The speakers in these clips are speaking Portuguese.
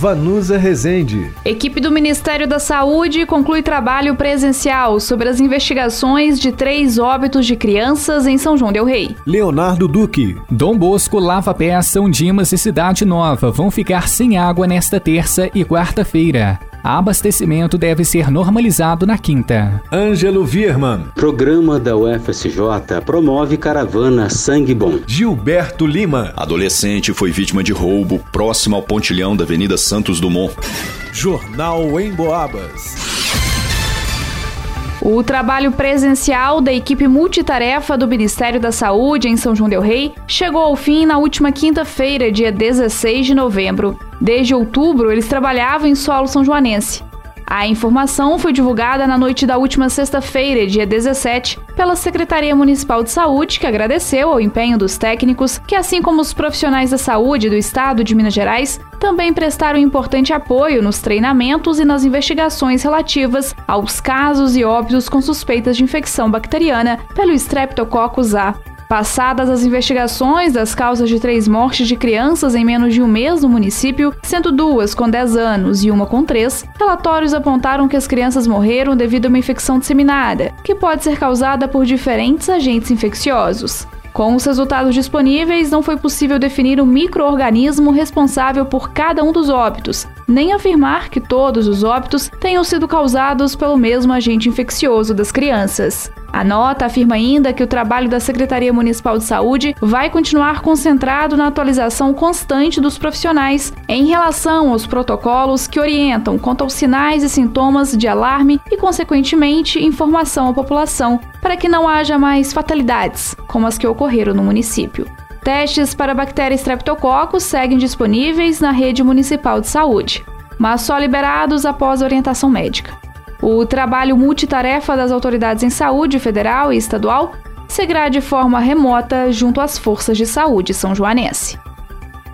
Vanusa Rezende. Equipe do Ministério da Saúde conclui trabalho presencial sobre as investigações de três óbitos de crianças em São João del Rei. Leonardo Duque. Dom Bosco, Lava Pé, São Dimas e Cidade Nova vão ficar sem água nesta terça e quarta-feira abastecimento deve ser normalizado na quinta. Ângelo Virman. Programa da UFSJ promove caravana Sangue Bom. Gilberto Lima. Adolescente foi vítima de roubo próximo ao pontilhão da Avenida Santos Dumont. Jornal em Boabas. O trabalho presencial da equipe multitarefa do Ministério da Saúde em São João Del Rei chegou ao fim na última quinta-feira, dia 16 de novembro. Desde outubro, eles trabalhavam em solo são joanense. A informação foi divulgada na noite da última sexta-feira, dia 17, pela Secretaria Municipal de Saúde, que agradeceu ao empenho dos técnicos, que, assim como os profissionais da saúde do estado de Minas Gerais, também prestaram importante apoio nos treinamentos e nas investigações relativas aos casos e óbitos com suspeitas de infecção bacteriana pelo Streptococcus A. Passadas as investigações das causas de três mortes de crianças em menos de um mês no município, sendo duas com 10 anos e uma com 3, relatórios apontaram que as crianças morreram devido a uma infecção disseminada, que pode ser causada por diferentes agentes infecciosos. Com os resultados disponíveis, não foi possível definir o microorganismo responsável por cada um dos óbitos, nem afirmar que todos os óbitos tenham sido causados pelo mesmo agente infeccioso das crianças. A nota afirma ainda que o trabalho da Secretaria Municipal de Saúde vai continuar concentrado na atualização constante dos profissionais em relação aos protocolos que orientam quanto aos sinais e sintomas de alarme e, consequentemente, informação à população, para que não haja mais fatalidades, como as que ocorreram no município. Testes para a bactéria Streptococcus seguem disponíveis na rede municipal de saúde, mas só liberados após orientação médica. O trabalho multitarefa das autoridades em saúde federal e estadual seguirá de forma remota junto às forças de saúde são joanense.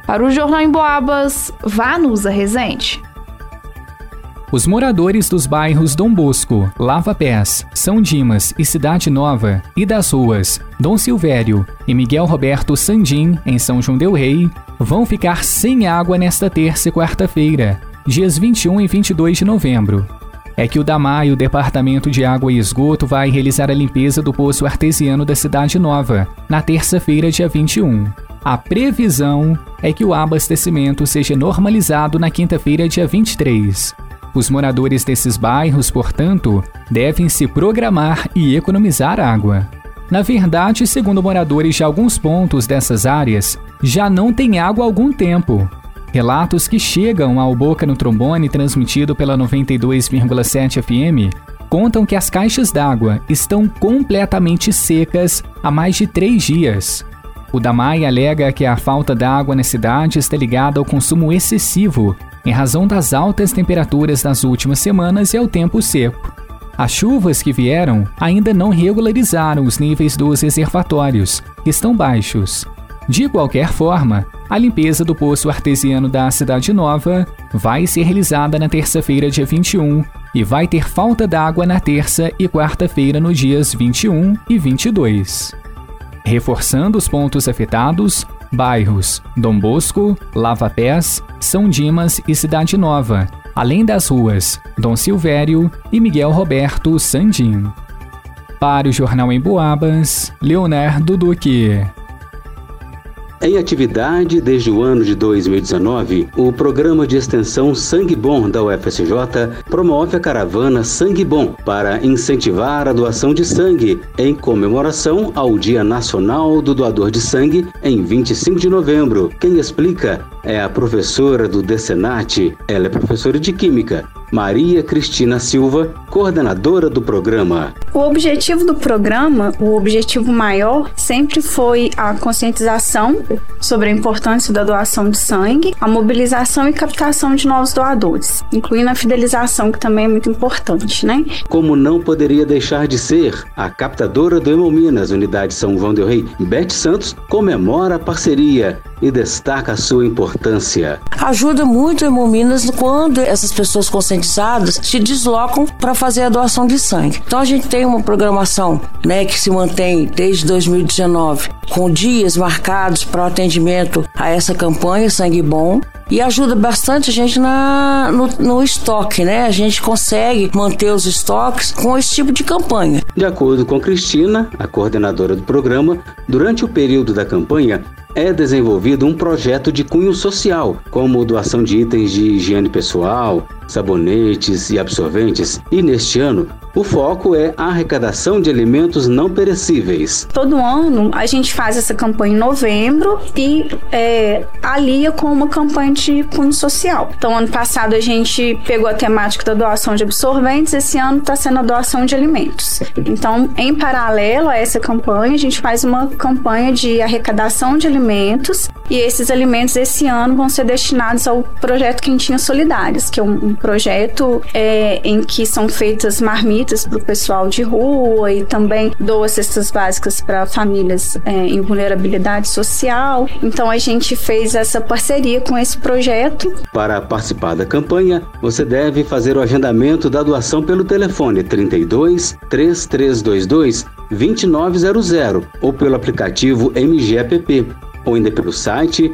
Para o Jornal em Boabas, Vanusa Rezende. Os moradores dos bairros Dom Bosco, Lava Pés, São Dimas e Cidade Nova e das ruas Dom Silvério e Miguel Roberto Sandim, em São João del Rei, vão ficar sem água nesta terça e quarta-feira, dias 21 e 22 de novembro é que o DAMAI, o Departamento de Água e Esgoto, vai realizar a limpeza do poço artesiano da Cidade Nova, na terça-feira, dia 21. A previsão é que o abastecimento seja normalizado na quinta-feira, dia 23. Os moradores desses bairros, portanto, devem se programar e economizar água. Na verdade, segundo moradores de alguns pontos dessas áreas, já não tem água há algum tempo, Relatos que chegam ao Boca no Trombone, transmitido pela 92,7 FM, contam que as caixas d'água estão completamente secas há mais de três dias. O Damai alega que a falta d'água na cidade está ligada ao consumo excessivo, em razão das altas temperaturas das últimas semanas e ao tempo seco. As chuvas que vieram ainda não regularizaram os níveis dos reservatórios, que estão baixos. De qualquer forma, a limpeza do poço artesiano da Cidade Nova vai ser realizada na terça-feira, dia 21, e vai ter falta d'água na terça e quarta-feira, nos dias 21 e 22. Reforçando os pontos afetados, bairros Dom Bosco, Lava Pés, São Dimas e Cidade Nova, além das ruas Dom Silvério e Miguel Roberto Sandim. Para o Jornal em Boabas, Leonardo Duque. Em atividade desde o ano de 2019, o programa de extensão Sangue Bom da UFSJ promove a caravana Sangue Bom para incentivar a doação de sangue em comemoração ao Dia Nacional do Doador de Sangue em 25 de novembro. Quem explica é a professora do Decenat, ela é professora de Química, Maria Cristina Silva, coordenadora do programa. O objetivo do programa, o objetivo maior, sempre foi a conscientização sobre a importância da doação de sangue, a mobilização e captação de novos doadores, incluindo a fidelização, que também é muito importante, né? Como não poderia deixar de ser, a captadora do Hemominas, Unidade São João del Rei, Beth Santos, comemora a parceria e destaca a sua importância. Ajuda muito o Hemominas quando essas pessoas conscientizadas se deslocam para fazer a doação de sangue. Então a gente tem uma programação né, que se mantém desde 2019, com dias marcados para o atendimento a essa campanha Sangue Bom e ajuda bastante a gente na, no, no, estoque, né? A gente consegue manter os estoques com esse tipo de campanha. De acordo com Cristina, a coordenadora do programa, durante o período da campanha, é desenvolvido um projeto de cunho social, como doação de itens de higiene pessoal, sabonetes e absorventes, e neste ano o foco é a arrecadação de alimentos não perecíveis. Todo ano a gente faz essa campanha em novembro e é, alia com uma campanha de cunho social. Então, ano passado a gente pegou a temática da doação de absorventes, esse ano está sendo a doação de alimentos. Então, em paralelo a essa campanha, a gente faz uma campanha de arrecadação de alimentos e esses alimentos esse ano vão ser destinados ao projeto Quentinhas Solidárias, que é um, um projeto é, em que são feitas marmitas para o pessoal de rua e também doa cestas básicas para famílias é, em vulnerabilidade social. Então a gente fez essa parceria com esse projeto. Para participar da campanha, você deve fazer o agendamento da doação pelo telefone 32 3322 2900 ou pelo aplicativo MGApp ou ainda pelo site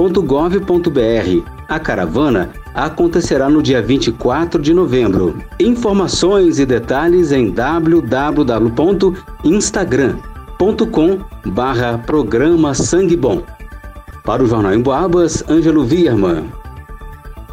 www.hemominas.mg.gov.br. A caravana acontecerá no dia 24 de novembro. Informações e detalhes em www.instagram.com programa Sangue Bom. Para o Jornal em Boabas, Ângelo Vierman.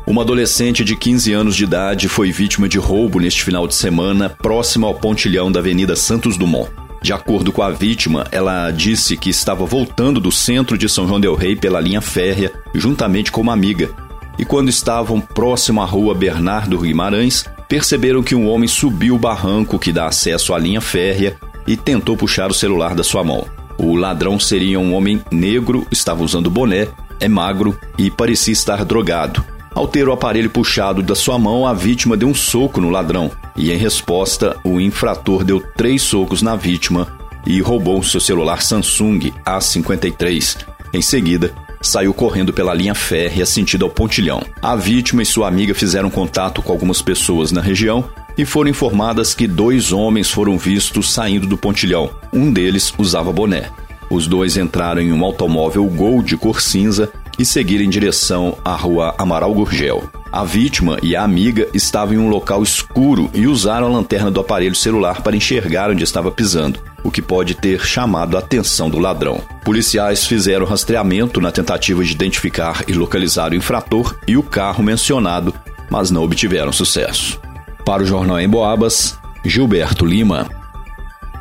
Uma adolescente de 15 anos de idade foi vítima de roubo neste final de semana, próximo ao pontilhão da Avenida Santos Dumont. De acordo com a vítima, ela disse que estava voltando do centro de São João del Rei pela linha férrea, juntamente com uma amiga. E quando estavam próximo à rua Bernardo Guimarães, perceberam que um homem subiu o barranco que dá acesso à linha férrea e tentou puxar o celular da sua mão. O ladrão seria um homem negro, estava usando boné, é magro e parecia estar drogado. Ao ter o aparelho puxado da sua mão, a vítima deu um soco no ladrão e, em resposta, o infrator deu três socos na vítima e roubou seu celular Samsung A53. Em seguida, saiu correndo pela linha férrea sentido ao pontilhão. A vítima e sua amiga fizeram contato com algumas pessoas na região e foram informadas que dois homens foram vistos saindo do pontilhão. Um deles usava boné. Os dois entraram em um automóvel Gol de cor cinza e seguir em direção à rua Amaral Gurgel. A vítima e a amiga estavam em um local escuro e usaram a lanterna do aparelho celular para enxergar onde estava pisando, o que pode ter chamado a atenção do ladrão. Policiais fizeram rastreamento na tentativa de identificar e localizar o infrator e o carro mencionado, mas não obtiveram sucesso. Para o Jornal em Boabas, Gilberto Lima.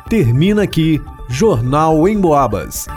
Termina aqui Jornal em Boabas.